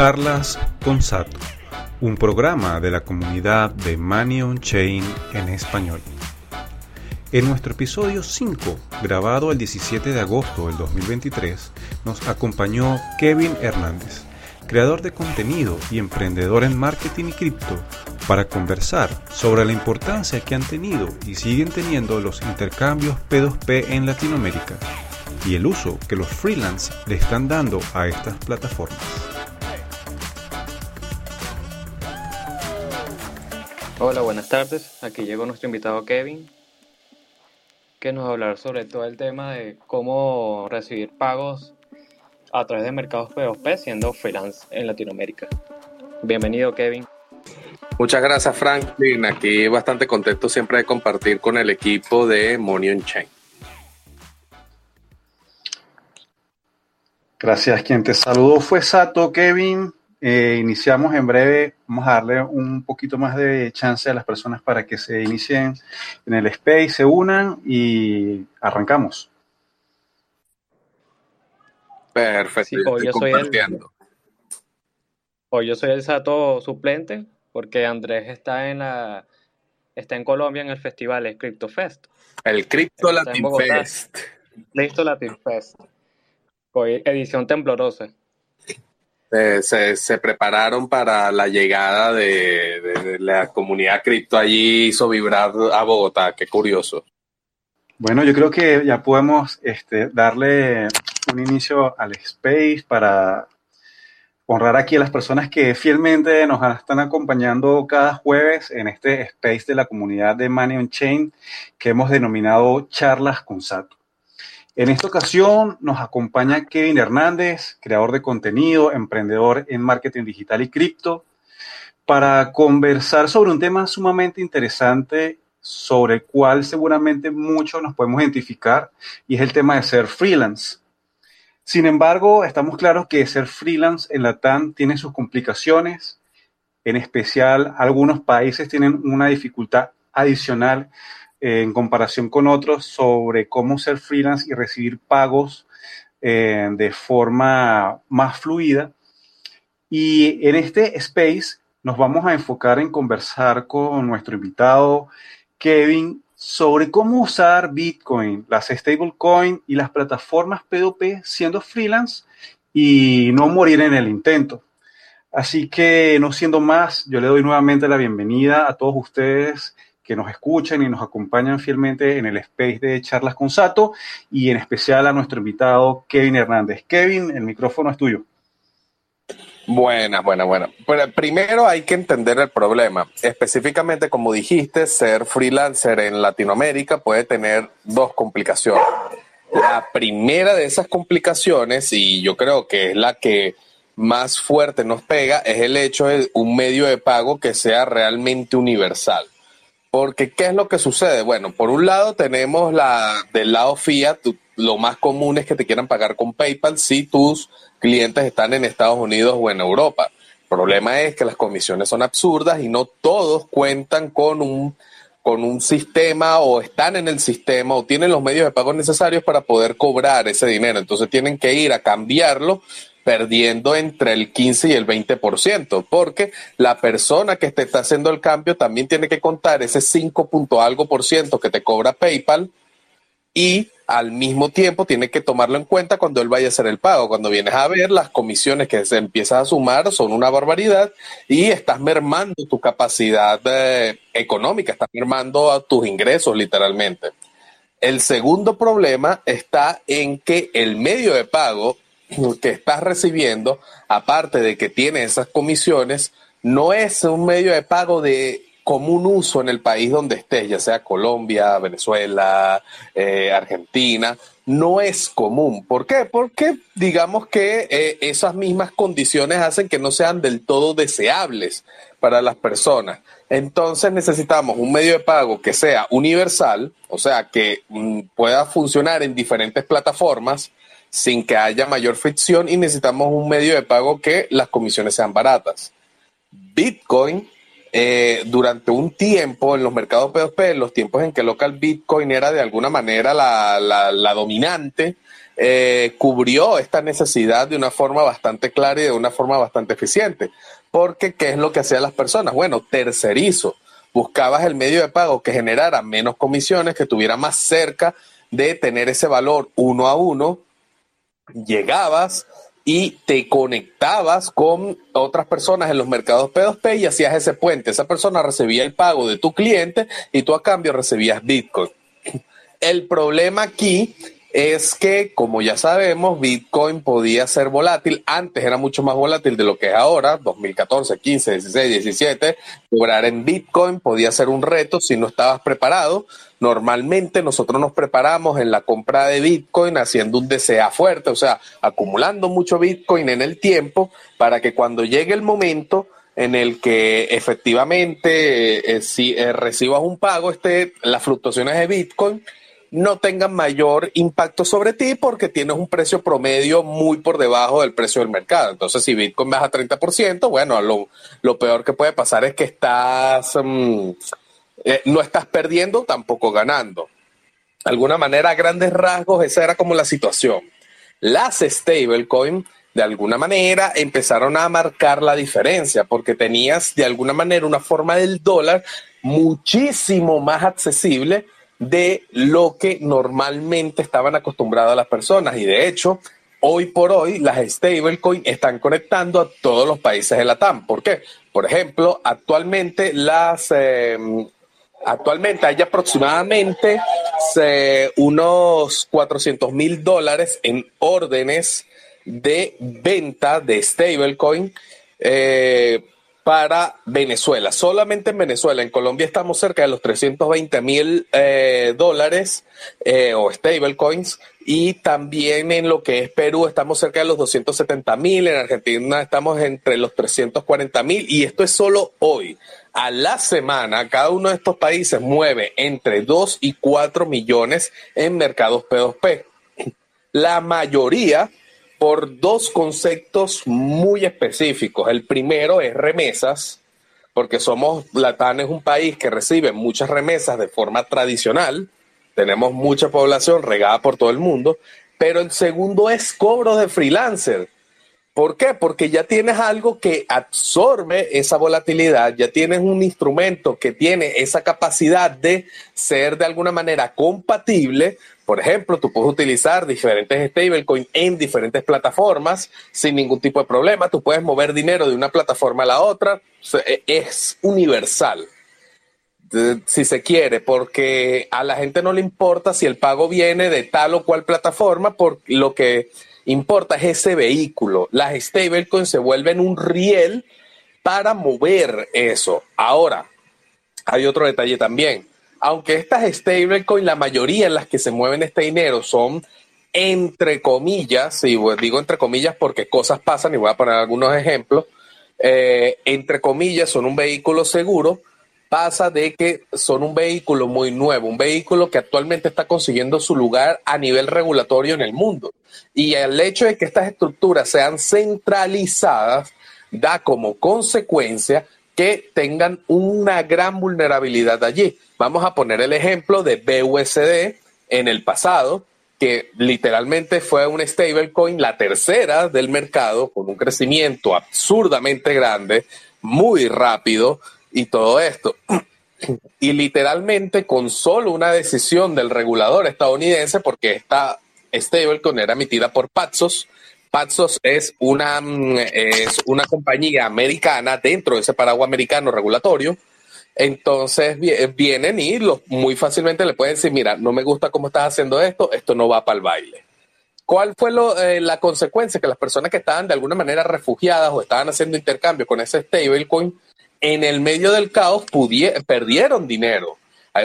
Charlas con Sato, un programa de la comunidad de Money on Chain en español. En nuestro episodio 5, grabado el 17 de agosto del 2023, nos acompañó Kevin Hernández, creador de contenido y emprendedor en marketing y cripto, para conversar sobre la importancia que han tenido y siguen teniendo los intercambios P2P en Latinoamérica y el uso que los freelance le están dando a estas plataformas. Hola, buenas tardes. Aquí llegó nuestro invitado Kevin, que nos va a hablar sobre todo el tema de cómo recibir pagos a través de mercados P2P siendo freelance en Latinoamérica. Bienvenido, Kevin. Muchas gracias, Franklin. Aquí bastante contento siempre de compartir con el equipo de Money on Chain. Gracias. Quien te saludó fue Sato, Kevin. Eh, iniciamos en breve. Vamos a darle un poquito más de chance a las personas para que se inicien en el space, se unan y arrancamos. Perfecto. hoy, yo soy el, hoy yo soy el Sato suplente porque Andrés está en la está en Colombia en el festival el Crypto Fest. El Crypto Latin Fest. Listo Latin Fest. Hoy edición temblorosa. Eh, se, prepararon para la llegada de, la comunidad cripto allí, hizo vibrar a Bogotá, qué curioso. Bueno, yo creo que ya podemos este, darle un inicio al space para honrar aquí a las personas que fielmente nos están acompañando cada jueves en este space de la comunidad de Money on Chain que hemos denominado Charlas con Sato. En esta ocasión nos acompaña Kevin Hernández, creador de contenido, emprendedor en marketing digital y cripto, para conversar sobre un tema sumamente interesante sobre el cual seguramente muchos nos podemos identificar y es el tema de ser freelance. Sin embargo, estamos claros que ser freelance en la TAN tiene sus complicaciones, en especial algunos países tienen una dificultad adicional en comparación con otros sobre cómo ser freelance y recibir pagos eh, de forma más fluida. Y en este space nos vamos a enfocar en conversar con nuestro invitado Kevin sobre cómo usar Bitcoin, las stablecoin y las plataformas P2P siendo freelance y no morir en el intento. Así que no siendo más, yo le doy nuevamente la bienvenida a todos ustedes que nos escuchan y nos acompañan fielmente en el space de charlas con Sato y en especial a nuestro invitado Kevin Hernández. Kevin, el micrófono es tuyo. Buena, buena, buena. Pero primero hay que entender el problema. Específicamente, como dijiste, ser freelancer en Latinoamérica puede tener dos complicaciones. La primera de esas complicaciones, y yo creo que es la que más fuerte nos pega, es el hecho de un medio de pago que sea realmente universal. Porque, ¿qué es lo que sucede? Bueno, por un lado tenemos la del lado fiat, lo más común es que te quieran pagar con PayPal si tus clientes están en Estados Unidos o en Europa. El problema es que las comisiones son absurdas y no todos cuentan con un, con un sistema o están en el sistema o tienen los medios de pago necesarios para poder cobrar ese dinero. Entonces tienen que ir a cambiarlo perdiendo entre el 15 y el 20%, porque la persona que te está haciendo el cambio también tiene que contar ese 5 punto algo por ciento que te cobra PayPal y al mismo tiempo tiene que tomarlo en cuenta cuando él vaya a hacer el pago. Cuando vienes a ver, las comisiones que se empiezan a sumar son una barbaridad y estás mermando tu capacidad eh, económica, estás mermando a tus ingresos literalmente. El segundo problema está en que el medio de pago que estás recibiendo, aparte de que tiene esas comisiones, no es un medio de pago de común uso en el país donde estés, ya sea Colombia, Venezuela, eh, Argentina, no es común. ¿Por qué? Porque digamos que eh, esas mismas condiciones hacen que no sean del todo deseables para las personas. Entonces necesitamos un medio de pago que sea universal, o sea, que mm, pueda funcionar en diferentes plataformas, sin que haya mayor fricción y necesitamos un medio de pago que las comisiones sean baratas. Bitcoin eh, durante un tiempo en los mercados P2P, los tiempos en que local Bitcoin era de alguna manera la, la, dominante, eh, cubrió esta necesidad de una forma bastante clara y de una forma bastante eficiente. Porque, ¿qué es lo que hacían las personas? Bueno, tercerizo. Buscabas el medio de pago que generara menos comisiones, que estuviera más cerca de tener ese valor uno a uno. Llegabas, y te conectabas con otras personas en los mercados P2P y hacías ese puente. Esa persona recibía el pago de tu cliente y tú a cambio recibías Bitcoin. El problema aquí es que, como ya sabemos, Bitcoin podía ser volátil. Antes era mucho más volátil de lo que es ahora, 2014, 15, 16, 17. Cobrar en Bitcoin podía ser un reto si no estabas preparado. Normalmente nosotros nos preparamos en la compra de Bitcoin haciendo un DCA fuerte, o sea, acumulando mucho Bitcoin en el tiempo para que cuando llegue el momento en el que efectivamente eh, eh, si eh, recibas un pago, este, las fluctuaciones de Bitcoin no tengan mayor impacto sobre ti porque tienes un precio promedio muy por debajo del precio del mercado. Entonces, si Bitcoin baja 30%, bueno, lo, peor que puede pasar es que estás, mm, eh, no estás perdiendo, tampoco ganando. De alguna manera, a grandes rasgos, esa era como la situación. Las stablecoin, de alguna manera, empezaron a marcar la diferencia porque tenías de alguna manera una forma del dólar muchísimo más accesible de lo que normalmente estaban acostumbradas las personas. Y de hecho, hoy por hoy las stablecoins están conectando a todos los países de la TAM. ¿Por qué? Por ejemplo, actualmente las... Em, actualmente hay aproximadamente unos 400 mil dólares en órdenes de venta de stablecoin eh, para Venezuela. Solamente en Venezuela. En Colombia estamos cerca de los 320 mil eh, dólares eh, o stablecoins. Y también en lo que es Perú estamos cerca de los 270 mil. En Argentina estamos entre los 340 mil. Y esto es solo hoy. A la semana, cada uno de estos países mueve entre 2 y 4 millones en mercados P2P. La mayoría por dos conceptos muy específicos. El primero es remesas, porque somos, Latán es un país que recibe muchas remesas de forma tradicional, tenemos mucha población regada por todo el mundo, pero el segundo es cobro de freelancer. ¿Por qué? Porque ya tienes algo que absorbe esa volatilidad, ya tienes un instrumento que tiene esa capacidad de ser de alguna manera compatible por ejemplo, tú puedes utilizar diferentes stablecoins en diferentes plataformas sin ningún tipo de problema. Tú puedes mover dinero de una plataforma a la otra. E, es universal, si se quiere, porque a la gente no le importa si el pago viene de tal o cual plataforma, porque lo que importa es ese vehículo. Las stablecoins se vuelven un riel para mover eso. Ahora, hay otro detalle también aunque estas stablecoins, la mayoría en las que se mueven este dinero son entre comillas, y digo entre comillas porque cosas pasan y voy a poner algunos ejemplos, eh, entre comillas son un vehículo seguro, pasa de que son un vehículo muy nuevo, un vehículo que actualmente está consiguiendo su lugar a nivel regulatorio en el mundo. Y el hecho de que estas estructuras sean centralizadas da como consecuencia que tengan una gran vulnerabilidad allí. Vamos a poner el ejemplo de BUSD en el pasado, que literalmente fue un stablecoin, la tercera del mercado, con un crecimiento absurdamente grande, muy rápido y todo esto. Y literalmente con solo una decisión del regulador estadounidense, porque esta stablecoin era emitida por Paxos, Paxos es una, mm, es una compañía americana dentro de ese paraguas americano regulatorio entonces vienen y muy fácilmente le pueden decir, mira, no me gusta cómo estás haciendo esto, esto no va para el baile. ¿Cuál fue eh, la consecuencia? Que las personas que estaban de alguna manera refugiadas o estaban haciendo intercambio con ese stablecoin, en el medio del caos perdieron dinero.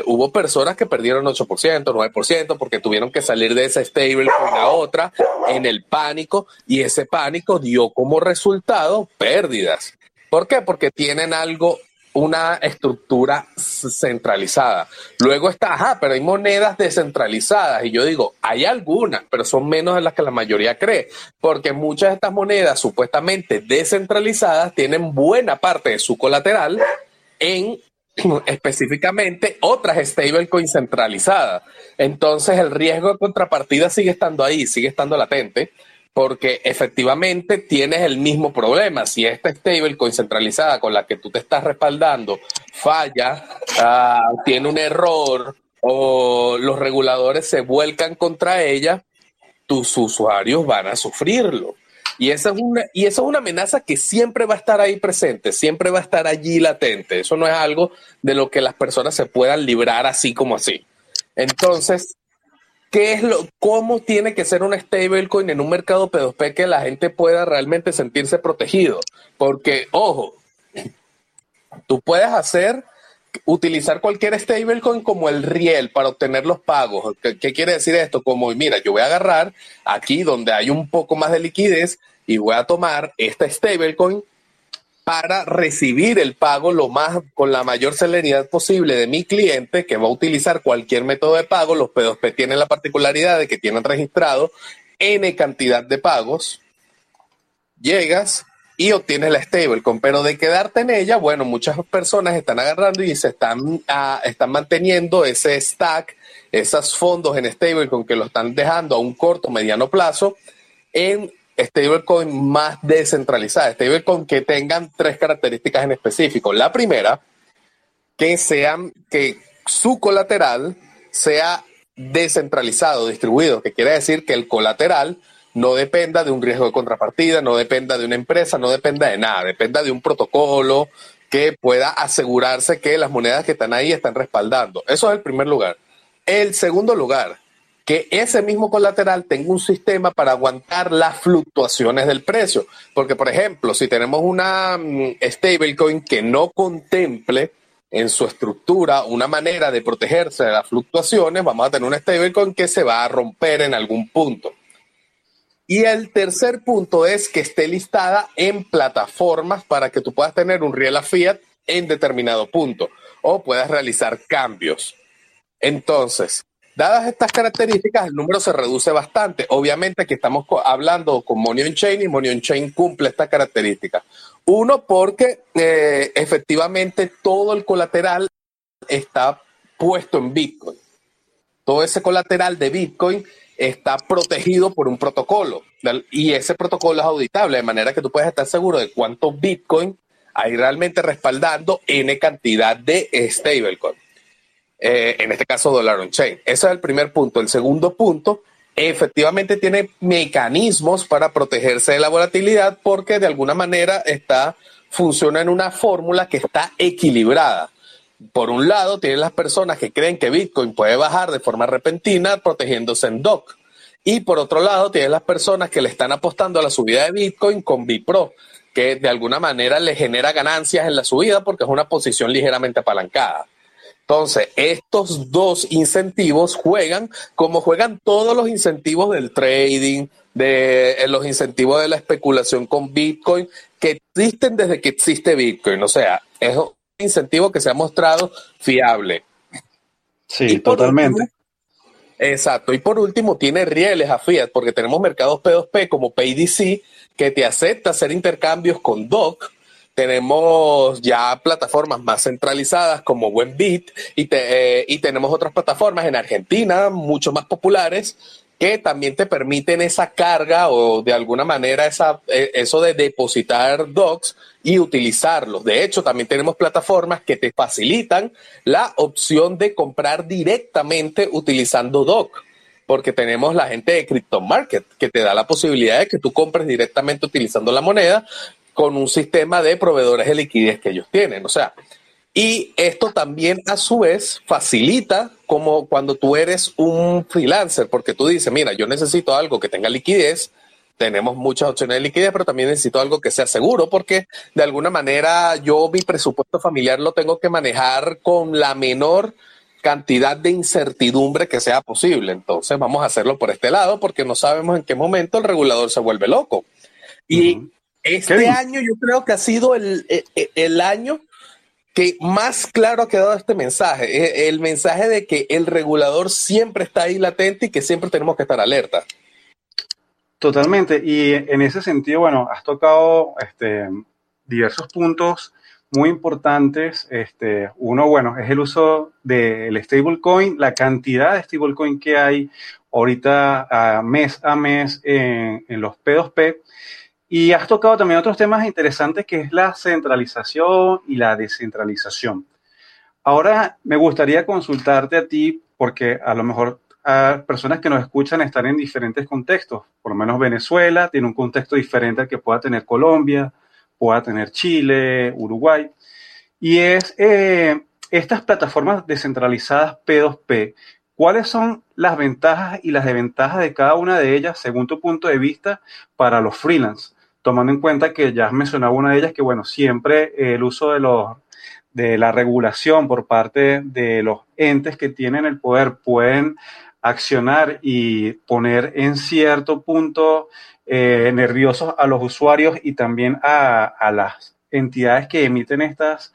hubo personas que perdieron 8%, 9% porque tuvieron que salir de ese stablecoin a otra en el pánico y ese pánico dio como resultado pérdidas. ¿Por qué? Porque tienen algo una estructura centralizada. Luego está, ajá, pero hay monedas descentralizadas. Y yo digo, hay algunas, pero son menos de las que la mayoría cree, porque muchas de estas monedas supuestamente descentralizadas tienen buena parte de su colateral en específicamente otras stablecoins centralizadas. Entonces el riesgo de contrapartida sigue estando ahí, sigue estando latente, porque efectivamente tienes el mismo problema. Si esta stablecoin centralizada con la que tú te estás respaldando falla, ah, tiene un error o los reguladores se vuelcan contra ella, tus usuarios van a sufrirlo. Y esa, es una, y esa es una amenaza que siempre va a estar ahí presente, siempre va a estar allí latente. Eso no es algo de lo que las personas se puedan librar así como así. Entonces, ¿qué es lo, ¿cómo tiene que ser una stablecoin en un mercado P2P que la gente pueda realmente sentirse protegido? Porque, ojo, tú puedes hacer utilizar cualquier stablecoin como el riel para obtener los pagos. ¿Qué, quiere decir esto? Como, mira, yo voy a agarrar aquí donde hay un poco más de liquidez y voy a tomar esta stablecoin para recibir el pago lo más con la mayor celeridad posible de mi cliente que va a utilizar cualquier método de pago. Los P2P tienen la particularidad de que tienen registrado N cantidad de pagos. Llegas, y obtienes la stablecoin. Pero de quedarte en ella, bueno, muchas personas están agarrando y se están, ah, están manteniendo ese stack, esos fondos en stablecoin que lo están dejando a un corto, mediano plazo en stablecoin más descentralizadas, stablecoin que tengan tres características en específico. La primera, que sean, que su colateral sea descentralizado, distribuido, que quiere decir que el colateral no dependa de un riesgo de contrapartida, no dependa de una empresa, no dependa de nada, dependa de un protocolo que pueda asegurarse que las monedas que están ahí están respaldando. Eso es el primer lugar. El segundo lugar, que ese mismo colateral tenga un sistema para aguantar las fluctuaciones del precio. Porque, por ejemplo, si tenemos una mm, stablecoin que no contemple en su estructura una manera de protegerse de las fluctuaciones, vamos a tener una stablecoin que se va a romper en algún punto. Y el tercer punto es que esté listada en plataformas para que tú puedas tener un real a fiat en determinado punto o puedas realizar cambios. Entonces, dadas estas características, el número se reduce bastante. Obviamente aquí estamos hablando con Money on Chain y Money on Chain cumple esta característica. Uno, porque eh, efectivamente todo el colateral está puesto en Bitcoin. Todo ese colateral de Bitcoin está protegido por un protocolo y ese protocolo es auditable, de manera que tú puedes estar seguro de cuánto Bitcoin hay realmente respaldando N cantidad de stablecoin. Eh, en este caso, dólar on chain. Ese es el primer punto. El segundo punto, efectivamente tiene mecanismos para protegerse de la volatilidad porque de alguna manera está, funciona en una fórmula que está equilibrada por un lado, tienen las personas que creen que Bitcoin puede bajar de forma repentina protegiéndose en DOC. Y por otro lado, tienen las personas que le están apostando a la subida de Bitcoin con Bipro, que de alguna manera le genera ganancias en la subida porque es una posición ligeramente apalancada. Entonces, estos dos incentivos juegan como juegan todos los incentivos del trading, de eh, los incentivos de la especulación con Bitcoin, que existen desde que existe Bitcoin. O sea, es incentivo que se ha mostrado fiable. Sí, totalmente. exacto. Y por último, tiene rieles a Fiat, porque tenemos mercados P2P como PayDC que te acepta hacer intercambios con DOC. Tenemos ya plataformas más centralizadas como Wenbit y, te, eh, y tenemos otras plataformas en Argentina, mucho más populares, que también te permiten esa carga o de alguna manera esa, eh, eso de depositar docs y utilizarlos. De hecho, también tenemos plataformas que te facilitan la opción de comprar directamente utilizando doc, porque tenemos la gente de Crypto Market que te da la posibilidad de que tú compres directamente utilizando la moneda con un sistema de proveedores de liquidez que ellos tienen. O sea, y esto también a su vez facilita como cuando tú eres un freelancer, porque tú dices, mira, yo necesito algo que tenga liquidez, tenemos muchas opciones de liquidez, pero también necesito algo que sea seguro, porque de alguna manera yo mi presupuesto familiar lo tengo que manejar con la menor cantidad de incertidumbre que sea posible. Entonces vamos a hacerlo por este lado, porque no sabemos en qué momento el regulador se vuelve loco. Y este año yo creo que ha sido el, el, el año que más claro ha quedado este mensaje, eh, el mensaje de que el regulador siempre está ahí latente y que siempre tenemos que estar alerta. Totalmente, y en ese sentido, bueno, has tocado este, diversos puntos muy importantes. Este, uno, bueno, es el uso del stablecoin, la cantidad de stablecoin que hay ahorita mes a mes en, en los P2P. Y has tocado también otros temas interesantes que es la centralización y la descentralización. Ahora me gustaría consultarte a ti porque a lo mejor a personas que nos escuchan están en diferentes contextos. Por lo menos Venezuela tiene un contexto diferente al que pueda tener Colombia, pueda tener Chile, Uruguay. Y es eh, estas plataformas descentralizadas P2P. ¿Cuáles son las ventajas y las desventajas de cada una de ellas según tu punto de vista para los freelance? Tomando en cuenta que ya has mencionado una de ellas que, bueno, siempre el uso de los de la regulación por parte de los entes que tienen el poder pueden accionar y poner en cierto punto eh, nerviosos a los usuarios y también a, a las entidades que emiten estas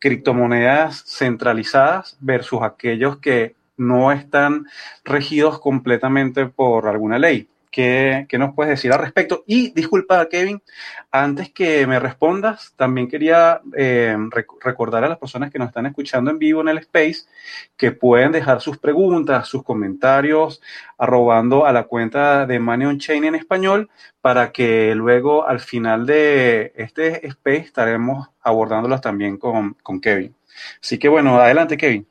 criptomonedas centralizadas versus aquellos que no están regidos completamente por alguna ley. ¿Qué, nos puedes decir al respecto? Y disculpa, Kevin, antes que me respondas, también quería eh, recordar a las personas que nos están escuchando en vivo en el Space que pueden dejar sus preguntas, sus comentarios, arrobando a la cuenta de Money on Chain en español, para que luego al final de este Space estaremos abordándolos también con, Kevin. Así que bueno, adelante, Kevin.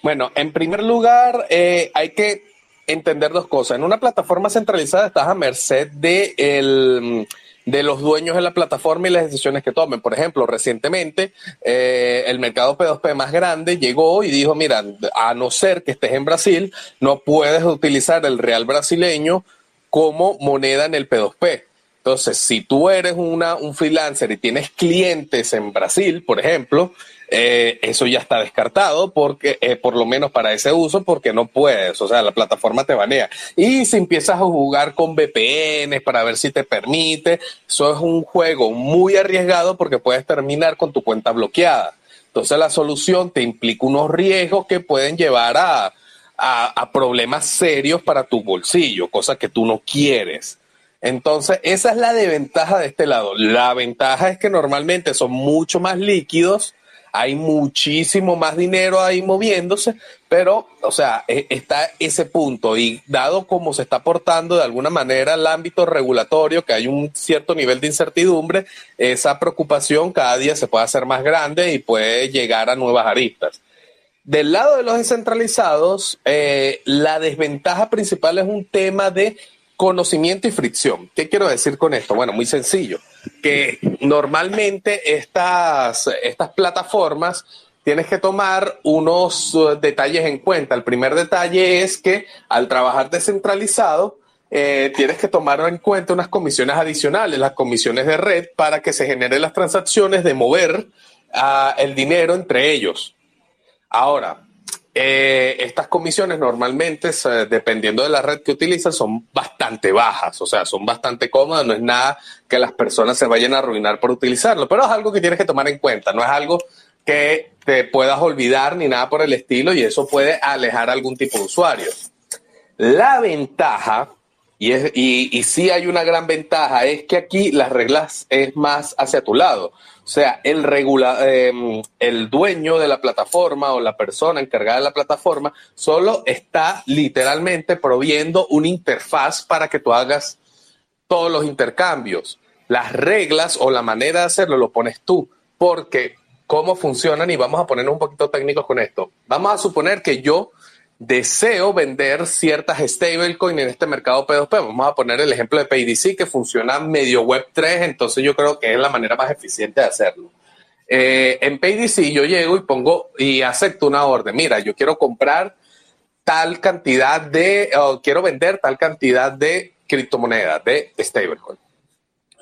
Bueno, en primer lugar, eh, hay que entender dos cosas. En una plataforma centralizada estás a merced de, el, de los dueños de la plataforma y las decisiones que tomen. Por ejemplo, recientemente eh, el mercado P2P más grande llegó y dijo, mira, a no ser que estés en Brasil, no puedes utilizar el real brasileño como moneda en el P2P. Entonces, si tú eres una, un freelancer y tienes clientes en Brasil, por ejemplo, eh, eso ya está descartado porque, eh, por lo menos para ese uso, porque no puedes, o sea, la plataforma te banea. Y si empiezas a jugar con VPNs para ver si te permite, eso es un juego muy arriesgado porque puedes terminar con tu cuenta bloqueada. Entonces la solución te implica unos riesgos que pueden llevar a, a problemas serios para tu bolsillo, cosas que tú no quieres. Entonces, esa es la desventaja de este lado. La ventaja es que normalmente son mucho más líquidos hay muchísimo más dinero ahí moviéndose, pero, o sea, e, está ese punto y dado como se está aportando de alguna manera al ámbito regulatorio, que hay un cierto nivel de incertidumbre, esa preocupación cada día se puede hacer más grande y puede llegar a nuevas aristas. Del lado de los descentralizados, eh, la desventaja principal es un tema de conocimiento y fricción. ¿Qué quiero decir con esto? Bueno, muy sencillo que normalmente estas, estas plataformas tienes que tomar unos uh, detalles en cuenta. El primer detalle es que al trabajar descentralizado, eh, tienes que tomar en cuenta unas comisiones adicionales, las comisiones de red, para que se generen las transacciones de mover uh, el dinero entre ellos. Ahora, eh, estas comisiones normalmente, dependiendo de la red que utilizas, son bastante bajas, o sea, son bastante cómodas, no es nada que las personas se vayan a arruinar por utilizarlo, pero es algo que tienes que tomar en cuenta, no es algo que te puedas olvidar ni nada por el estilo y eso puede alejar a algún tipo de usuario. La ventaja, y, es, y, y sí hay una gran ventaja, es que aquí las reglas es más hacia tu lado. O sea, el, em, el dueño de la plataforma o la persona encargada de la plataforma solo está literalmente proviendo una interfaz para que tú hagas todos los intercambios. Las reglas o la manera de hacerlo lo pones tú, porque cómo funcionan, y vamos a ponernos un poquito técnicos con esto. Vamos a suponer que yo deseo vender ciertas stablecoins en este mercado P2P. Vamos a poner el ejemplo de PayDC que funciona medio Web3, entonces yo creo que es la manera más eficiente de hacerlo. Eh, en PayDC yo llego y pongo y acepto una orden. Mira, yo quiero comprar tal cantidad de, o quiero vender tal cantidad de criptomonedas, de stablecoin.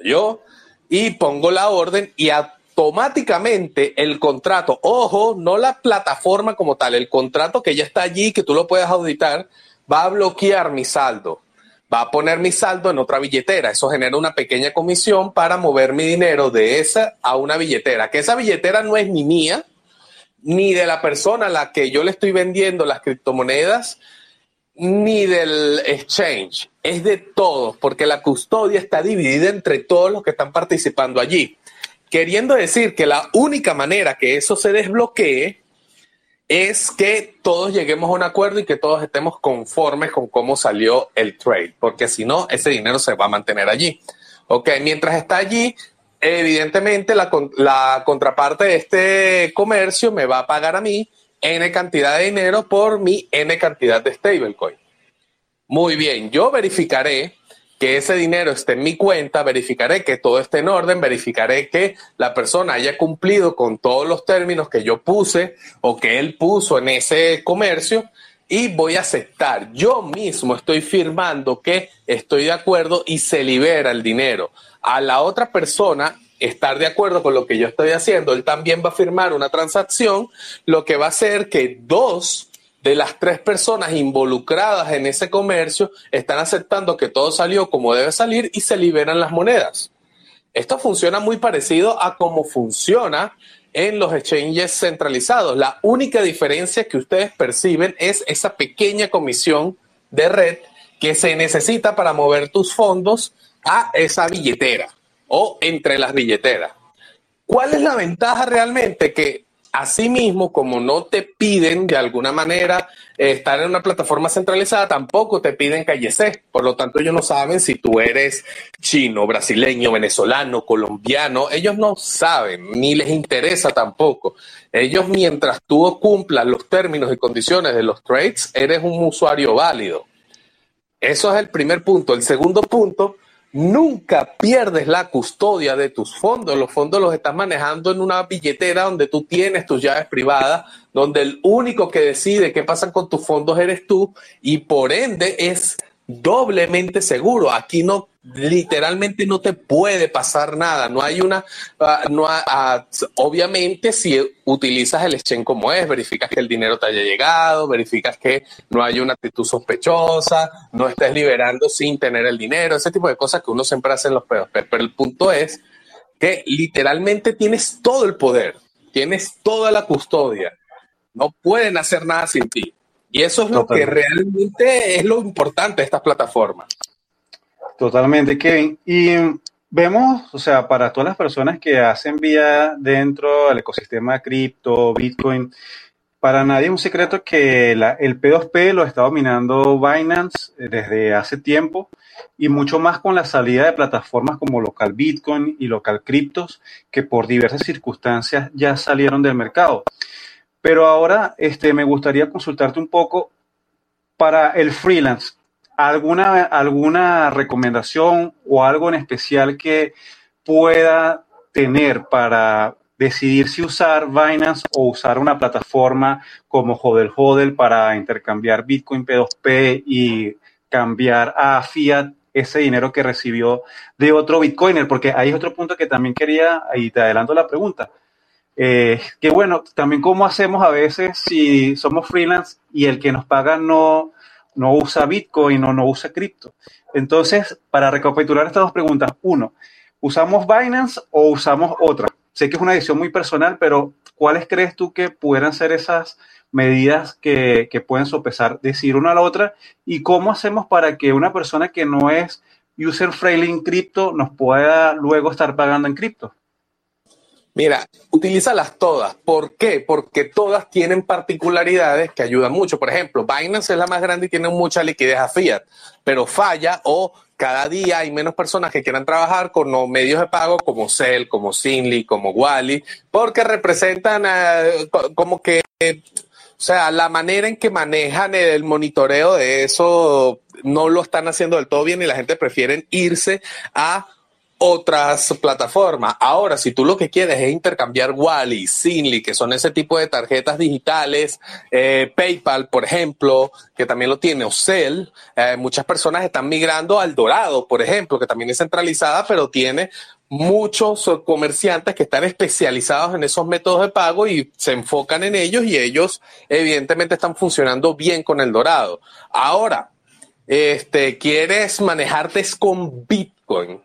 Yo, y pongo la orden y a automáticamente el contrato, ojo, no la plataforma como tal, el contrato que ya está allí, que tú lo puedes auditar, va a bloquear mi saldo. Va a poner mi saldo en otra billetera. Eso genera una pequeña comisión para mover mi dinero de esa a una billetera. Que esa billetera no es ni mía, ni de la persona a la que yo le estoy vendiendo las criptomonedas, ni del exchange. Es de todos, porque la custodia está dividida entre todos los que están participando allí. Queriendo decir que la única manera que eso se desbloquee es que todos lleguemos a un acuerdo y que todos estemos conformes con cómo salió el trade, porque si no, ese dinero se va a mantener allí. Ok, mientras está allí, evidentemente la, la contraparte de este comercio me va a pagar a mí N cantidad de dinero por mi N cantidad de stablecoin. Muy bien, yo verificaré que ese dinero esté en mi cuenta, verificaré que todo esté en orden, verificaré que la persona haya cumplido con todos los términos que yo puse o que él puso en ese comercio y voy a aceptar. Yo mismo estoy firmando que estoy de acuerdo y se libera el dinero. A la otra persona estar de acuerdo con lo que yo estoy haciendo, él también va a firmar una transacción, lo que va a hacer que dos de las tres personas involucradas en ese comercio están aceptando que todo salió como debe salir y se liberan las monedas. Esto funciona muy parecido a cómo funciona en los exchanges centralizados. La única diferencia que ustedes perciben es esa pequeña comisión de red que se necesita para mover tus fondos a esa billetera o entre las billeteras. ¿Cuál es la ventaja realmente? Que Asimismo, como no te piden de alguna manera eh, estar en una plataforma centralizada, tampoco te piden calle. Por lo tanto, ellos no saben si tú eres chino, brasileño, venezolano, colombiano. Ellos no saben, ni les interesa tampoco. Ellos, mientras tú cumplas los términos y condiciones de los trades, eres un usuario válido. Eso es el primer punto. El segundo punto Nunca pierdes la custodia de tus fondos. Los fondos los estás manejando en una billetera donde tú tienes tus llaves privadas, donde el único que decide qué pasa con tus fondos eres tú y por ende es doblemente seguro. Aquí no literalmente no te puede pasar nada. No hay una, ah, no ah, obviamente si utilizas el exchange como es, verificas que el dinero te haya llegado, verificas que no hay una actitud sospechosa, no estés liberando sin tener el dinero, ese tipo de cosas que uno siempre hace en los pedos. Pero el punto es que literalmente tienes todo el poder, tienes toda la custodia. No pueden hacer nada sin ti. Y eso es lo que realmente es lo importante de estas plataformas. Totalmente, Kevin. Y vemos, o sea, para todas las personas que hacen vía dentro del ecosistema cripto, Bitcoin, para nadie es un secreto que el P2P lo está dominando Binance eh, desde hace tiempo y mucho más con la salida de plataformas como Local Bitcoin y Local Cryptos que por diversas circunstancias ya salieron del mercado. Pero ahora este, me gustaría consultarte un poco para el freelance. ¿Alguna, ¿Alguna recomendación o algo en especial que pueda tener para decidir si usar Binance o usar una plataforma como Hodel Hodel para intercambiar Bitcoin P2P y cambiar a fiat ese dinero que recibió de otro Bitcoiner? Porque ahí es otro punto que también quería, y te adelanto la pregunta. Eh, que bueno, también cómo hacemos a veces si somos freelance y el que nos paga no, no usa Bitcoin o no usa cripto. Entonces, para recapitular estas dos preguntas, uno, ¿usamos Binance o usamos otra? Sé que es una decisión muy personal, pero ¿cuáles crees tú que pudieran ser esas medidas que, que pueden sopesar, decir una a la otra? ¿Y cómo hacemos para que una persona que no es user friendly en cripto nos pueda luego estar pagando en cripto? Mira, utilízalas todas. ¿Por qué? Porque todas tienen particularidades que ayudan mucho. Por ejemplo, Binance es la más grande y tiene mucha liquidez a fiat, pero falla o cada día hay menos personas que quieran trabajar con los medios de pago como Cell, como Sinly, como Wally, porque representan eh, como que, o sea, la manera en que manejan el monitoreo de eso no lo están haciendo del todo bien y la gente prefiere irse a otras plataformas. Ahora, si tú lo que quieres es intercambiar Wally, Sinly, que son ese tipo de tarjetas digitales, eh, PayPal, por ejemplo, que también lo tiene, o eh, muchas personas están migrando al Dorado, por ejemplo, que también es centralizada, pero tiene muchos comerciantes que están especializados en esos métodos de pago y se enfocan en ellos y ellos evidentemente están funcionando bien con el Dorado. Ahora, este, quieres manejarte con Bitcoin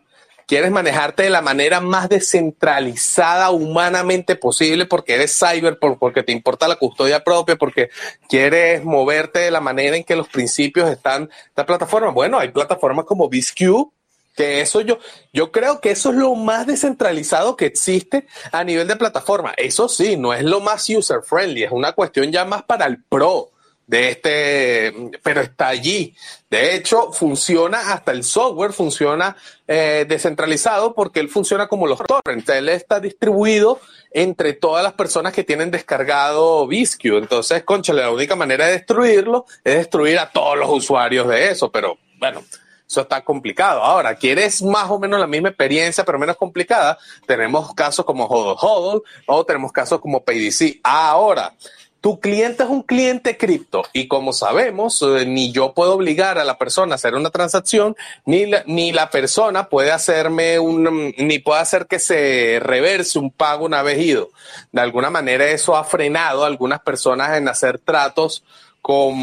quieres manejarte de la manera más descentralizada humanamente posible porque eres cyber, porque te importa la custodia propia, porque quieres moverte de la manera en que los principios están la plataforma. Bueno, hay plataformas como BizQ Que eso yo, yo creo que eso es lo más descentralizado que existe a nivel de plataforma. Eso sí, no es lo más user friendly, es una cuestión ya más para el pro de este, pero está allí. De hecho, funciona hasta el software, funciona eh, descentralizado porque él funciona como los torrents. Él está distribuido entre todas las personas que tienen descargado Viscu. Entonces, conchale, la única manera de destruirlo es destruir a todos los usuarios de eso. Pero bueno, eso está complicado. Ahora, ¿quieres más o menos la misma experiencia, pero menos complicada? Tenemos casos como Hodl Hodl o tenemos casos como PayDC. Ahora, tu cliente es un cliente cripto y como sabemos, eh, ni yo puedo obligar a la persona a hacer una transacción, ni la, ni la persona puede hacerme un, ni puede hacer que se reverse un pago una vez ido. De alguna manera eso ha frenado a algunas personas en hacer tratos con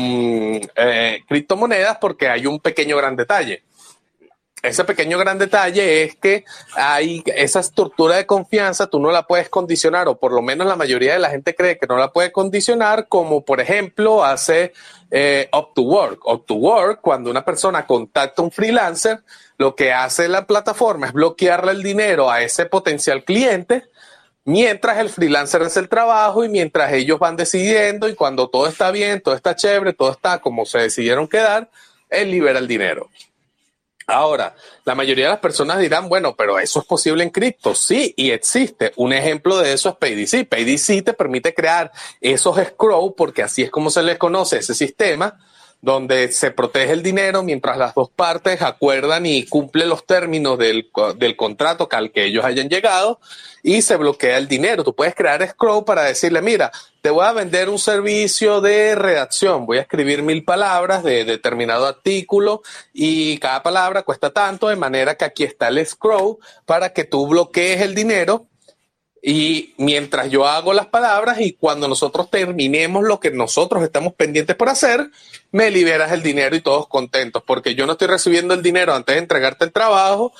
eh, criptomonedas porque hay un pequeño gran detalle ese pequeño gran detalle es que hay esa estructura de confianza, tú no la puedes condicionar, o por lo menos la mayoría de la gente cree que no la puede condicionar, como por ejemplo hace eh, Up to Work. Up to Work, cuando una persona contacta a un freelancer, lo que hace la plataforma es bloquearle el dinero a ese potencial cliente mientras el freelancer hace el trabajo y mientras ellos van decidiendo y cuando todo está bien, todo está chévere, todo está como se decidieron quedar, él libera el dinero. Ahora, la mayoría de las personas dirán, bueno, pero eso es posible en cripto. Sí, y existe. Un ejemplo de eso es PayDC. PayDC te permite crear esos scroll, porque así es como se les conoce ese sistema, donde se protege el dinero mientras las dos partes acuerdan y cumplen los términos del, del contrato al que ellos hayan llegado y se bloquea el dinero. Tú puedes crear scroll para decirle, mira, te voy a vender un servicio de redacción, voy a escribir mil palabras de determinado artículo y cada palabra cuesta tanto, de manera que aquí está el scroll para que tú bloquees el dinero y mientras yo hago las palabras y cuando nosotros terminemos lo que nosotros estamos pendientes por hacer, me liberas el dinero y todos contentos, porque yo no estoy recibiendo el dinero antes de entregarte el trabajo,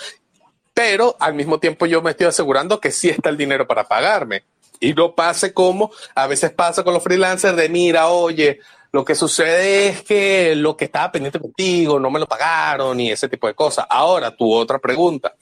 pero al mismo tiempo yo me estoy asegurando que sí está el dinero para pagarme. Y no pase como a veces pasa con los freelancers de mira, oye, lo que sucede es que lo que estaba pendiente contigo no me lo pagaron y ese tipo de cosas. Ahora, tu otra pregunta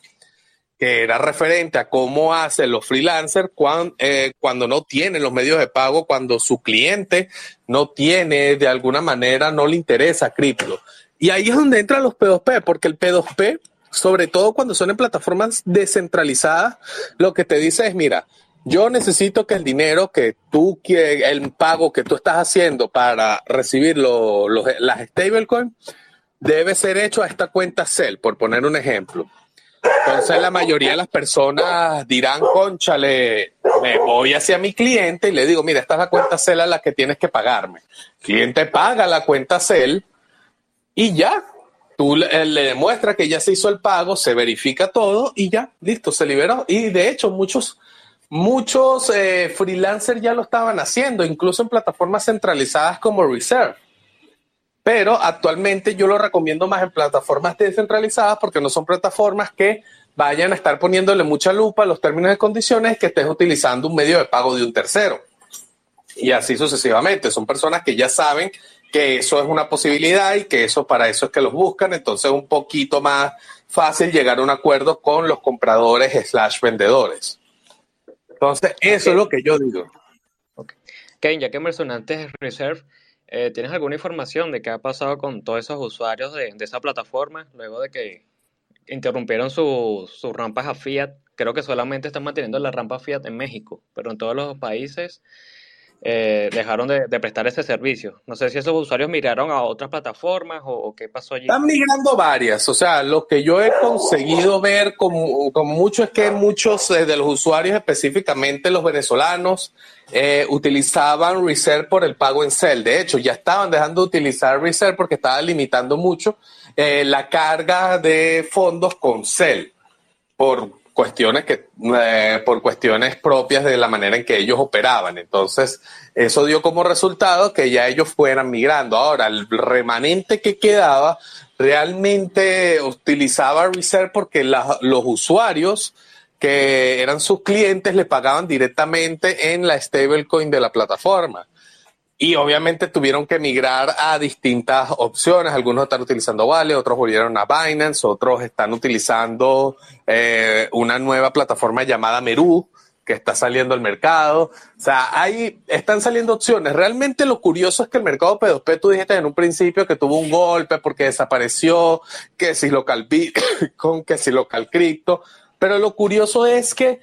que era referente a cómo hacen los freelancers cuando, eh, cuando no tienen los medios de pago, cuando su cliente no tiene, de alguna manera, no le interesa cripto. Y ahí es donde entran los P2P, porque el P2P, sobre todo cuando son en plataformas descentralizadas, lo que te dice es, mira, yo necesito que el dinero que tú, el pago que tú estás haciendo para recibir lo, las stablecoins, debe ser hecho a esta cuenta Cell, por poner un ejemplo. Entonces la mayoría de las personas dirán, conchale, me voy hacia mi cliente y le digo, mira, esta es la cuenta CEL a la que tienes que pagarme. El cliente paga la cuenta CEL y ya, tú le, le demuestras que ya se hizo el pago, se verifica todo y ya, listo, se liberó. Y de hecho muchos, muchos eh, freelancers ya lo estaban haciendo, incluso en plataformas centralizadas como Reserve pero actualmente yo lo recomiendo más en plataformas descentralizadas porque no son plataformas que vayan a estar poniéndole mucha lupa a los términos y condiciones que estés utilizando un medio de pago de un tercero. Y así sucesivamente. Son personas que ya saben que eso es una posibilidad y que eso para eso es que los buscan. Entonces es un poquito más fácil llegar a un acuerdo con los compradores slash vendedores. Entonces, eso es lo que yo digo. Okay. Kevin, ya que mencionaste Reserve, eh, ¿Tienes alguna información de qué ha pasado con todos esos usuarios de, de esa plataforma luego de que interrumpieron sus rampas a Fiat? Creo que solamente están manteniendo la rampa Fiat en México, pero en todos los países eh, dejaron de, prestar ese servicio. No sé si esos usuarios migraron a otras plataformas o, o, qué pasó allí. Están migrando varias. O sea, lo que yo he conseguido ver con, con mucho es que muchos eh, de los usuarios, específicamente los venezolanos, eh, utilizaban Reserve por el pago en Cell. De hecho, ya estaban dejando de utilizar Reserve porque estaba limitando mucho eh, la carga de fondos con Cell por cuestiones que eh, por cuestiones propias de la manera en que ellos operaban. Entonces, eso dio como resultado que ya ellos fueran migrando. Ahora, el remanente que quedaba realmente utilizaba Reserve porque la, los usuarios que eran sus clientes le pagaban directamente en la stablecoin de la plataforma. Y obviamente tuvieron que migrar a distintas opciones. Algunos están utilizando Vale, otros volvieron a Binance, otros están utilizando eh, una nueva plataforma llamada Meru, que está saliendo al mercado. O sea, ahí están saliendo opciones. Realmente lo curioso es que el mercado P2P, tú dijiste en un principio que tuvo un golpe porque desapareció, que si local Bitcoin, que si local cripto. Pero lo curioso es que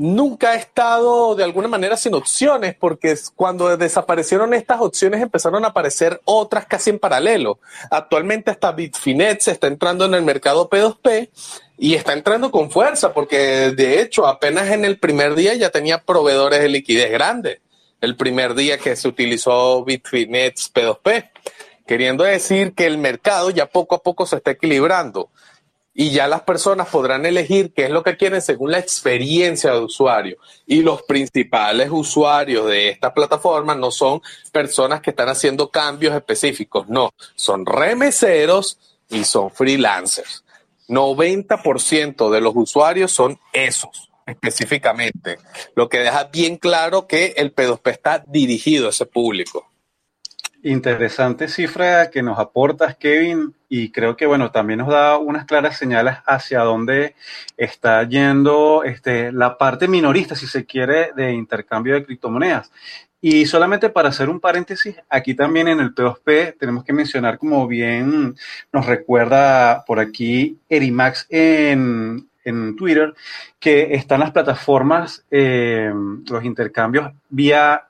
nunca ha estado de alguna manera sin opciones, porque cuando desaparecieron estas opciones empezaron a aparecer otras casi en paralelo. Actualmente hasta Bitfinet se está entrando en el mercado P2P y está entrando con fuerza, porque de hecho apenas en el primer día ya tenía proveedores de liquidez grandes. El primer día que se utilizó Bitfinet P2P, queriendo decir que el mercado ya poco a poco se está equilibrando y ya las personas podrán elegir qué es lo que quieren según la experiencia de usuario. Y los principales usuarios de esta plataforma no son personas que están haciendo cambios específicos, no, son remeseros y son freelancers. 90% de los usuarios son esos específicamente, lo que deja bien claro que el P2P está dirigido a ese público. Interesante cifra que nos aportas, Kevin, y creo que, bueno, también nos da unas claras señales hacia dónde está yendo este, la parte minorista, si se quiere, de intercambio de criptomonedas. Y solamente para hacer un paréntesis, aquí también en el P2P tenemos que mencionar, como bien nos recuerda por aquí Erimax en, en Twitter, que están las plataformas, eh, los intercambios vía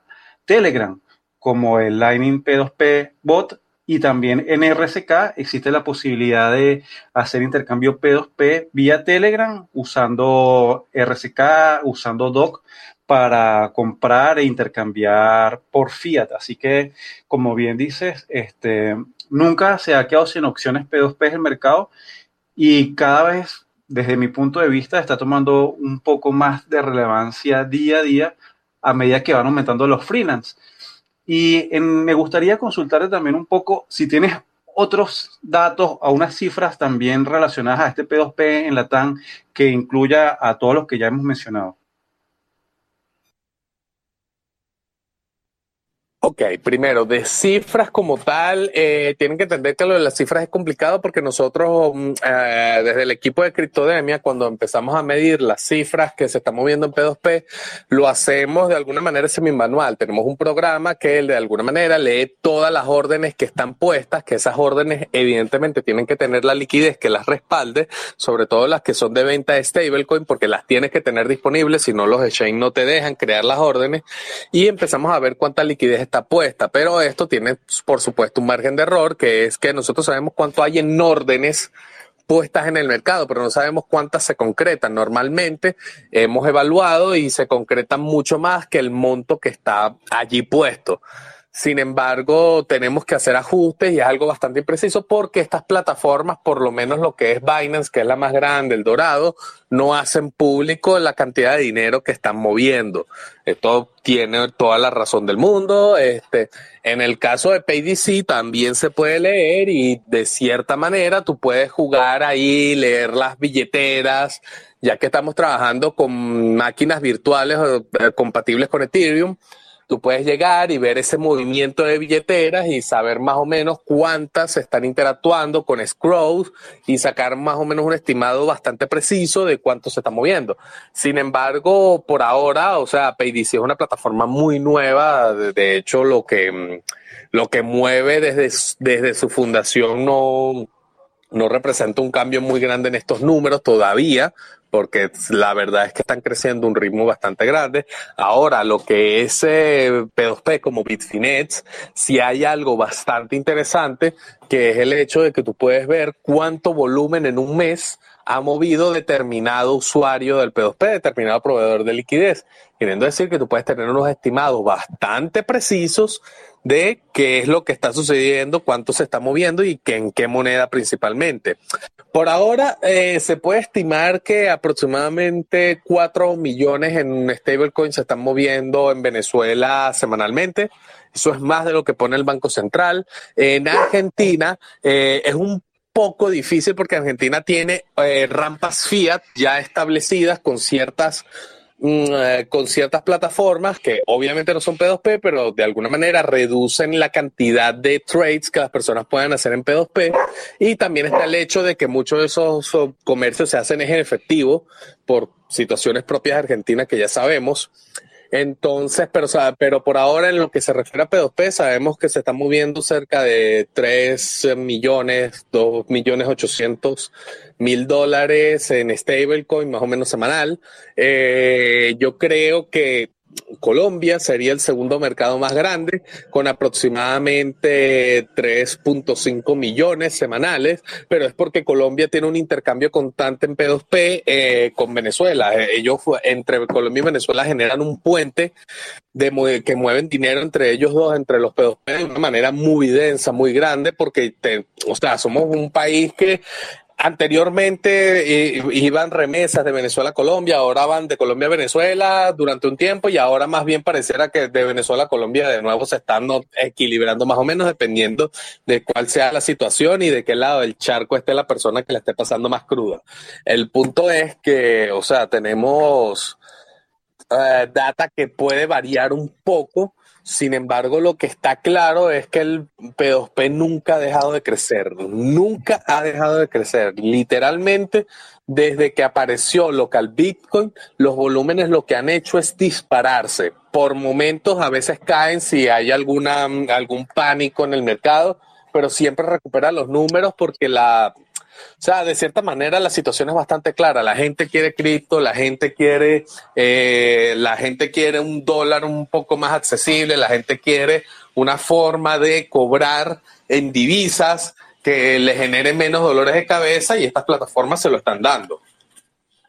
Telegram como el Lightning P2P bot y también en RSK existe la posibilidad de hacer intercambio P2P vía Telegram usando RSK, usando Doc para comprar e intercambiar por fiat. Así que, como bien dices, este, nunca se ha quedado sin opciones P2P en el mercado y cada vez, desde mi punto de vista, está tomando un poco más de relevancia día a día a medida que van aumentando los freelance. Y me gustaría consultarte también un poco si tienes otros datos o unas cifras también relacionadas a este P2P en la TAN que incluya a todos los que ya hemos mencionado. Ok, primero, de cifras como tal, eh, tienen que entender que lo de las cifras es complicado porque nosotros, mm, eh, desde el equipo de Criptodemia, cuando empezamos a medir las cifras que se están moviendo en P2P, lo hacemos de alguna manera semi-manual. Tenemos un programa que de alguna manera lee todas las órdenes que están puestas, que esas órdenes evidentemente tienen que tener la liquidez que las respalde, sobre todo las que son de venta de stablecoin, porque las tienes que tener disponibles, si no los exchange no te dejan crear las órdenes, y empezamos a ver cuánta liquidez está puesta, pero esto tiene, por supuesto, un margen de error, que es que nosotros sabemos cuánto hay en órdenes puestas en el mercado, pero no sabemos cuántas se concretan. Normalmente hemos evaluado y se concretan mucho más que el monto que está allí puesto. Sin embargo, tenemos que hacer ajustes y es algo bastante impreciso porque estas plataformas, por lo menos lo que es Binance, que es la más grande, el Dorado, no hacen público la cantidad de dinero que están moviendo. Esto tiene toda la razón del mundo. Este, en el caso de PayDC también se puede leer y de cierta manera tú puedes jugar ahí, leer las billeteras, ya que estamos trabajando con máquinas virtuales eh, compatibles con Ethereum tú puedes llegar y ver ese movimiento de billeteras y saber más o menos cuántas están interactuando con Scrolls y sacar más o menos un estimado bastante preciso de cuánto se está moviendo. Sin embargo, por ahora, o sea, PayDC es una plataforma muy nueva. De hecho, lo que, lo que mueve desde, desde su fundación no, no representa un cambio muy grande en estos números todavía, porque la verdad es que están creciendo un ritmo bastante grande. Ahora, lo que es eh, P2P como Bitfinex, si hay algo bastante interesante, que es el hecho de que tú puedes ver cuánto volumen en un mes ha movido determinado usuario del P2P, determinado proveedor de liquidez. Queriendo decir que tú puedes tener unos estimados bastante precisos de qué es lo que está sucediendo, cuánto se está moviendo y en qué moneda principalmente. Por ahora eh, se puede estimar que aproximadamente 4 millones en stablecoins se están moviendo en Venezuela semanalmente. Eso es más de lo que pone el Banco Central. En Argentina eh, es un poco difícil porque Argentina tiene eh, rampas fiat ya establecidas con ciertas con ciertas plataformas que obviamente no son P2P, pero de alguna manera reducen la cantidad de trades que las personas pueden hacer en P2P. Y también está el hecho de que muchos de esos comercios se hacen en efectivo por situaciones propias de Argentina que ya sabemos. Entonces, pero, pero por ahora en lo que se refiere a P2P, sabemos que se está moviendo cerca de 3 millones, 2 millones 800 mil dólares en stablecoin, más o menos semanal. Eh, yo creo que Colombia sería el segundo mercado más grande, con aproximadamente 3.5 millones semanales, pero es porque Colombia tiene un intercambio constante en P2P eh, con Venezuela. Eh, ellos entre Colombia y Venezuela generan un puente de que mueven dinero entre ellos dos, entre los P2P, de una manera muy densa, muy grande, porque o sea, somos un país que anteriormente iban remesas de Venezuela a Colombia, ahora van de Colombia a Venezuela durante un tiempo y ahora más bien pareciera que de Venezuela a Colombia de nuevo se están equilibrando más o menos dependiendo de cuál sea la situación y de qué lado del charco esté la persona que le esté pasando más cruda. El punto es que, o sea, tenemos eh, data que puede variar un poco sin embargo, lo que está claro es que el P2P nunca ha dejado de crecer, nunca ha dejado de crecer. Literalmente, desde que apareció local Bitcoin, los volúmenes lo que han hecho es dispararse. Por momentos a veces caen si hay alguna, algún pánico en el mercado, pero siempre recupera los números porque la, o sea, de cierta manera la situación es bastante clara. La gente quiere cripto, la gente quiere, eh, la gente quiere un dólar un poco más accesible, la gente quiere una forma de cobrar en divisas que le genere menos dolores de cabeza y estas plataformas se lo están dando.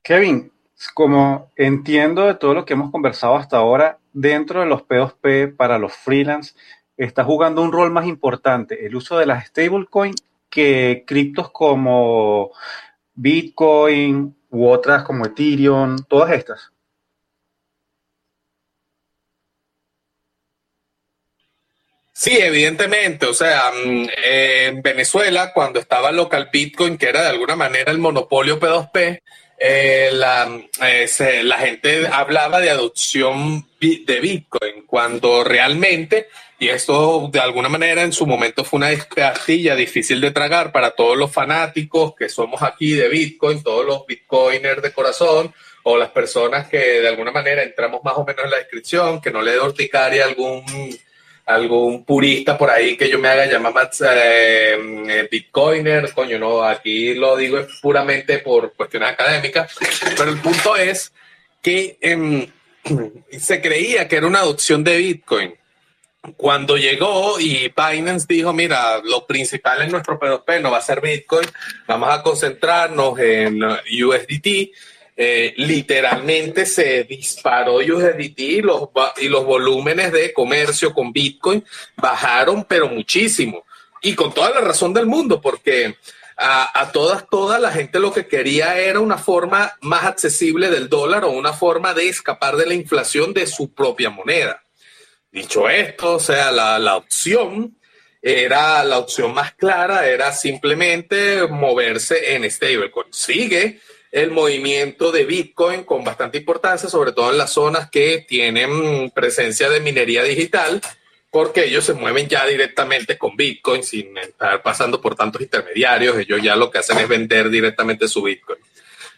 Kevin, como entiendo de todo lo que hemos conversado hasta ahora, dentro de los P2P para los freelance, está jugando un rol más importante el uso de las stablecoins que criptos como Bitcoin u otras como Ethereum, todas estas? Sí, evidentemente. O sea, mm, en Venezuela, cuando estaba local Bitcoin, que era de alguna manera el monopolio P2P, eh, la, eh, la gente hablaba de adopción de Bitcoin, cuando realmente y esto de alguna manera en su momento fue una pastilla difícil de tragar para todos los fanáticos que somos aquí de Bitcoin, todos los Bitcoiners de corazón o las personas que de alguna manera entramos más o menos en la descripción, que no le dé horticaria algún algún purista por ahí que yo me haga llamar más eh, Bitcoiner, coño, no, aquí lo digo puramente por cuestiones académicas, pero el punto es que em, se creía que era una adopción de Bitcoin cuando llegó y Binance dijo, mira, lo principal en nuestro P2P no va a ser Bitcoin, vamos a concentrarnos en USDT, eh, literalmente se disparó USDT y los, y los volúmenes de comercio con Bitcoin bajaron, pero muchísimo. Y con toda la razón del mundo, porque a, a, todas, toda la gente lo que quería era una forma más accesible del dólar o una forma de escapar de la inflación de su propia moneda. Dicho esto, o sea, la, opción era la opción más clara, era simplemente moverse en stablecoin. Sigue el movimiento de Bitcoin con bastante importancia, sobre todo en las zonas que tienen presencia de minería digital, porque ellos se mueven ya directamente con Bitcoin sin estar pasando por tantos intermediarios. Ellos ya lo que hacen es vender directamente su Bitcoin.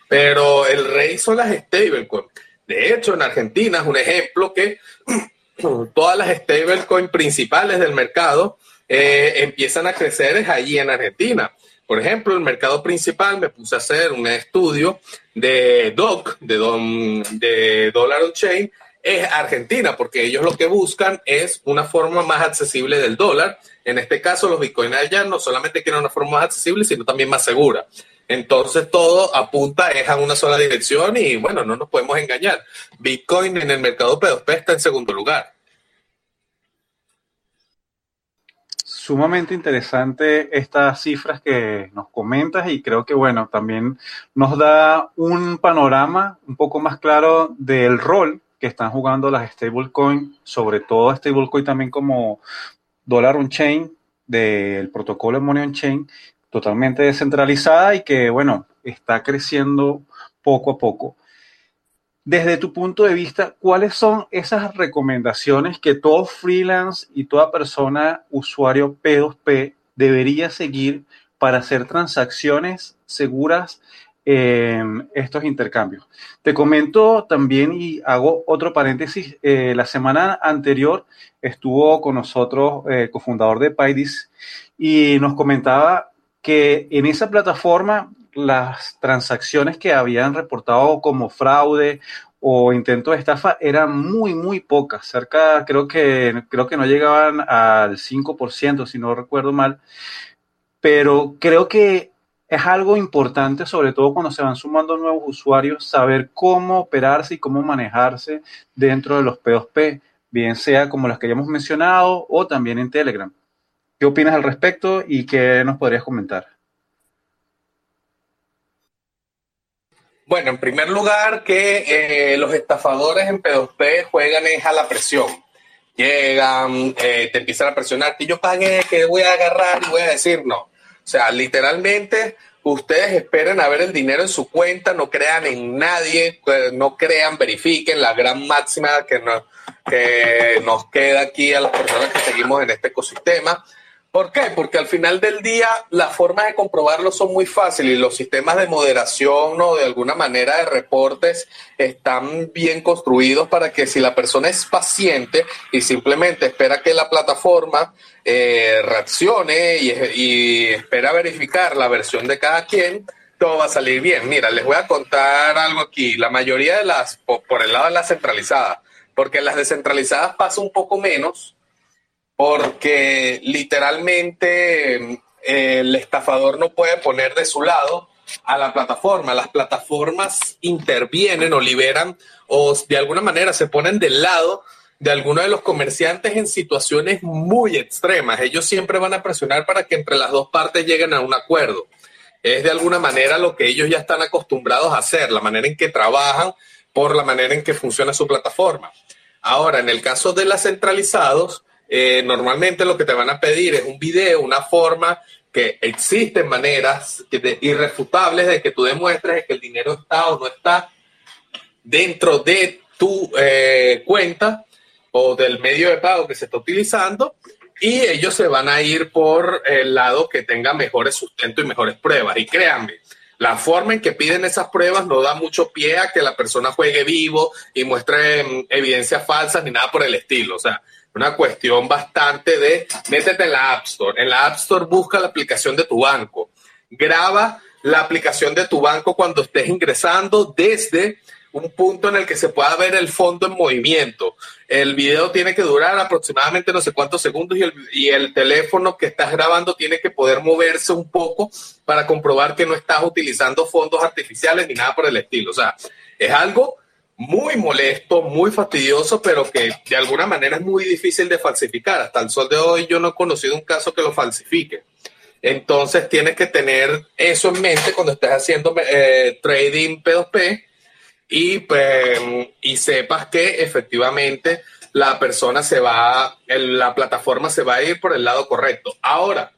Pero el rey son las stablecoins. De hecho, en Argentina es un ejemplo que todas las stablecoins principales del mercado eh, empiezan a crecer es allí en Argentina. Por ejemplo, el mercado principal me puse a hacer un estudio de DOC, de, de Dollar on Chain, es Argentina, porque ellos lo que buscan es una forma más accesible del dólar. En este caso, los bitcoins allá no solamente quieren una forma más accesible, sino también más segura. Entonces todo apunta es a una sola dirección y bueno, no nos podemos engañar. Bitcoin en el mercado P2P está en segundo lugar. Sumamente interesante estas cifras que nos comentas y creo que bueno, también nos da un panorama un poco más claro del rol que están jugando las stablecoin, sobre todo stablecoin también como Dollar on Chain del protocolo Money on Chain totalmente descentralizada y que, bueno, está creciendo poco a poco. desde tu punto de vista, ¿cuáles son esas recomendaciones que todo freelance y toda persona usuario P2P debería seguir para hacer transacciones seguras en estos intercambios? Te comento también y hago otro paréntesis. Eh, la semana anterior estuvo con nosotros eh, cofundador de Paidis y nos comentaba que en esa plataforma las transacciones que habían reportado como fraude o intento de estafa eran muy, muy pocas, cerca, creo que, creo que no llegaban al 5%, si no recuerdo mal, pero creo que es algo importante, sobre todo cuando se van sumando nuevos usuarios, saber cómo operarse y cómo manejarse dentro de los P2P, bien sea como los que ya hemos mencionado o también en Telegram. ¿Qué opinas al respecto y qué nos podrías comentar? Bueno, en primer lugar, que eh, los estafadores en P2P juegan es a la presión. Llegan, eh, te empiezan a presionar, que yo pagué, que voy a agarrar y voy a decir no. O sea, literalmente, ustedes esperen a ver el dinero en su cuenta, no crean en nadie, eh, no crean, verifiquen la gran máxima que nos, que nos queda aquí a las personas que seguimos en este ecosistema ¿Por qué? Porque al final del día las formas de comprobarlo son muy fáciles y los sistemas de moderación o de alguna manera de reportes están bien construidos para que si la persona es paciente y simplemente espera que la plataforma eh, reaccione y, espera verificar la versión de cada quien, todo va a salir bien. Mira, les voy a contar algo aquí. La mayoría de las, por, el lado de las centralizadas, porque las descentralizadas pasa un poco menos porque literalmente eh, el estafador no puede poner de su lado a la plataforma. Las plataformas intervienen o liberan o de alguna manera se ponen del lado de algunos de los comerciantes en situaciones muy extremas. Ellos siempre van a presionar para que entre las dos partes lleguen a un acuerdo. Es de alguna manera lo que ellos ya están acostumbrados a hacer, la manera en que trabajan por la manera en que funciona su plataforma. Ahora, en el caso de las centralizados, eh, normalmente lo que te van a pedir es un video, una forma que existen maneras irrefutables de que tú demuestres que el dinero está o no está dentro de tu eh, cuenta o del medio de pago que se está utilizando y ellos se van a ir por el lado que tenga mejores sustento y mejores pruebas. Y créanme, la forma en que piden esas pruebas no da mucho pie a que la persona juegue vivo y muestre mm, evidencias falsas ni nada por el estilo. O sea, una cuestión bastante de métete en la App Store. En la App Store busca la aplicación de tu banco. Graba la aplicación de tu banco cuando estés ingresando desde un punto en el que se pueda ver el fondo en movimiento. El video tiene que durar aproximadamente no sé cuántos segundos y el, y el, teléfono que estás grabando tiene que poder moverse un poco para comprobar que no estás utilizando fondos artificiales ni nada por el estilo. O sea, es algo muy molesto, muy fastidioso, pero que de alguna manera es muy difícil de falsificar. Hasta el sol de hoy yo no he conocido un caso que lo falsifique. Entonces tienes que tener eso en mente cuando estés haciendo eh, trading P2P y, pues, y sepas que efectivamente la persona se va, la plataforma se va a ir por el lado correcto. Ahora,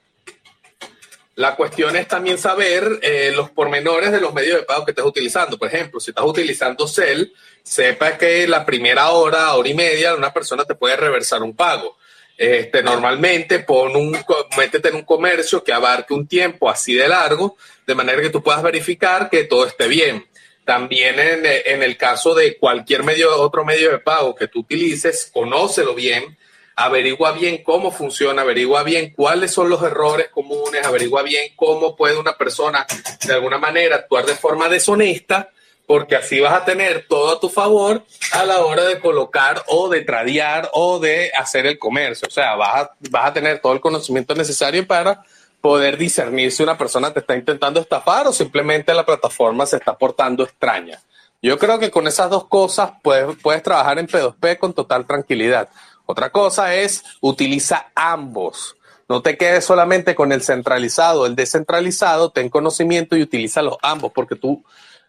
la cuestión es también saber eh, los pormenores de los medios de pago que estés utilizando. Por ejemplo, si estás utilizando Cell, sepa que la primera hora, hora y media, una persona te puede reversar un pago. Este, normalmente pon un, métete en un comercio que abarque un tiempo así de largo, de manera que tú puedas verificar que todo esté bien. También en, en el caso de cualquier medio, otro medio de pago que tú utilices, conócelo bien averigua bien cómo funciona, averigua bien cuáles son los errores comunes, averigua bien cómo puede una persona de alguna manera actuar de forma deshonesta, porque así vas a tener todo a tu favor a la hora de colocar o de tradear o de hacer el comercio. O sea, vas a, vas a tener todo el conocimiento necesario para poder discernir si una persona te está intentando estafar o simplemente la plataforma se está portando extraña. Yo creo que con esas dos cosas puedes, puedes trabajar en P2P con total tranquilidad. Otra cosa es, utiliza ambos. No te quedes solamente con el centralizado, el descentralizado, ten conocimiento y utiliza los ambos, porque tú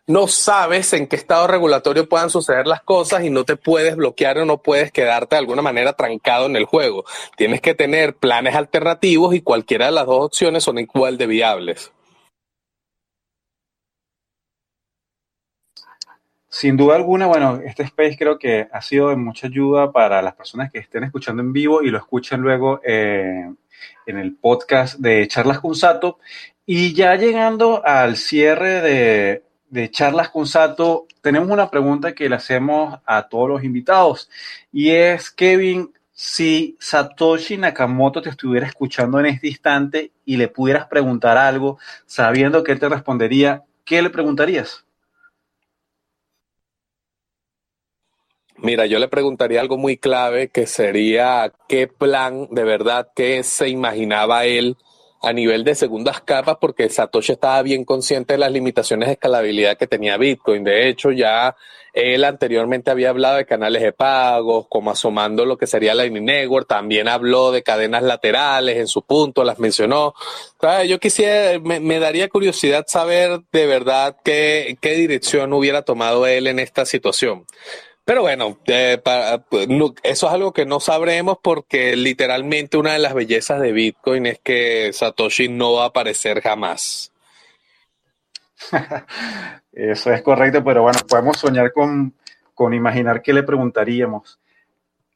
no sabes en qué estado regulatorio puedan suceder las cosas y no te puedes bloquear o no puedes quedarte de alguna manera trancado en el juego. Tienes que tener planes alternativos y cualquiera de las dos opciones son igual de viables. Sin duda alguna, bueno, este space creo que ha sido de mucha ayuda para las personas que estén escuchando en vivo y lo escuchen luego eh, en el podcast de Charlas con Sato. Y ya llegando al cierre de, de Charlas con Sato, tenemos una pregunta que le hacemos a todos los invitados y es, Kevin, si Satoshi Nakamoto te estuviera escuchando en este instante y le pudieras preguntar algo, sabiendo que él te respondería, ¿qué le preguntarías? Mira, yo le preguntaría algo muy clave que sería qué plan de verdad que se imaginaba él a nivel de segundas capas porque Satoshi estaba bien consciente de las limitaciones de escalabilidad que tenía Bitcoin. De hecho, ya él anteriormente había hablado de canales de pagos, como asomando lo que sería Lightning Network. También habló de cadenas laterales en su punto, las mencionó. Yo quisiera, me, daría curiosidad saber de verdad qué, qué dirección hubiera tomado él en esta situación. Pero bueno, eh, pues, eso es algo que no sabremos porque literalmente una de las bellezas de Bitcoin es que Satoshi no va a aparecer jamás. Eso es correcto, pero bueno, podemos soñar con, con imaginar qué le preguntaríamos.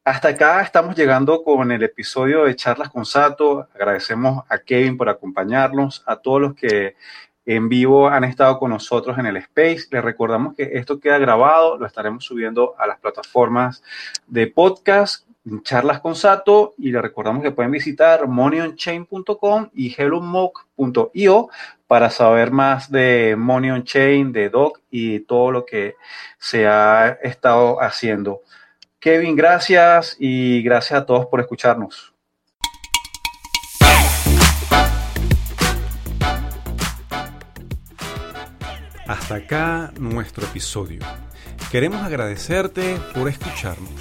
Hasta acá estamos llegando con el episodio de Charlas con Sato. Agradecemos a Kevin por acompañarnos, a todos los que en vivo han estado con nosotros en el Space. Les recordamos que esto queda grabado, lo estaremos subiendo a las plataformas de podcast, charlas con Sato, y les recordamos que pueden visitar moneyonchain.com y hellomock.io para saber más de Money on Chain, de Doc y todo lo que se ha estado haciendo. Kevin, gracias y gracias a todos por escucharnos. Hasta acá nuestro episodio. Queremos agradecerte por escucharnos.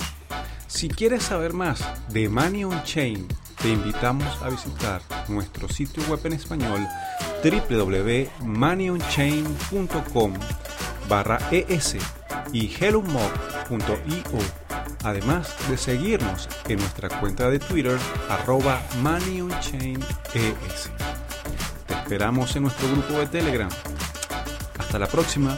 Si quieres saber más de Money on Chain, te invitamos a visitar nuestro sitio web en español www.moneyonchain.com barra es y hellomob.io además de seguirnos en nuestra cuenta de Twitter arroba moneyonchaines. Te esperamos en nuestro grupo de Telegram hasta la próxima.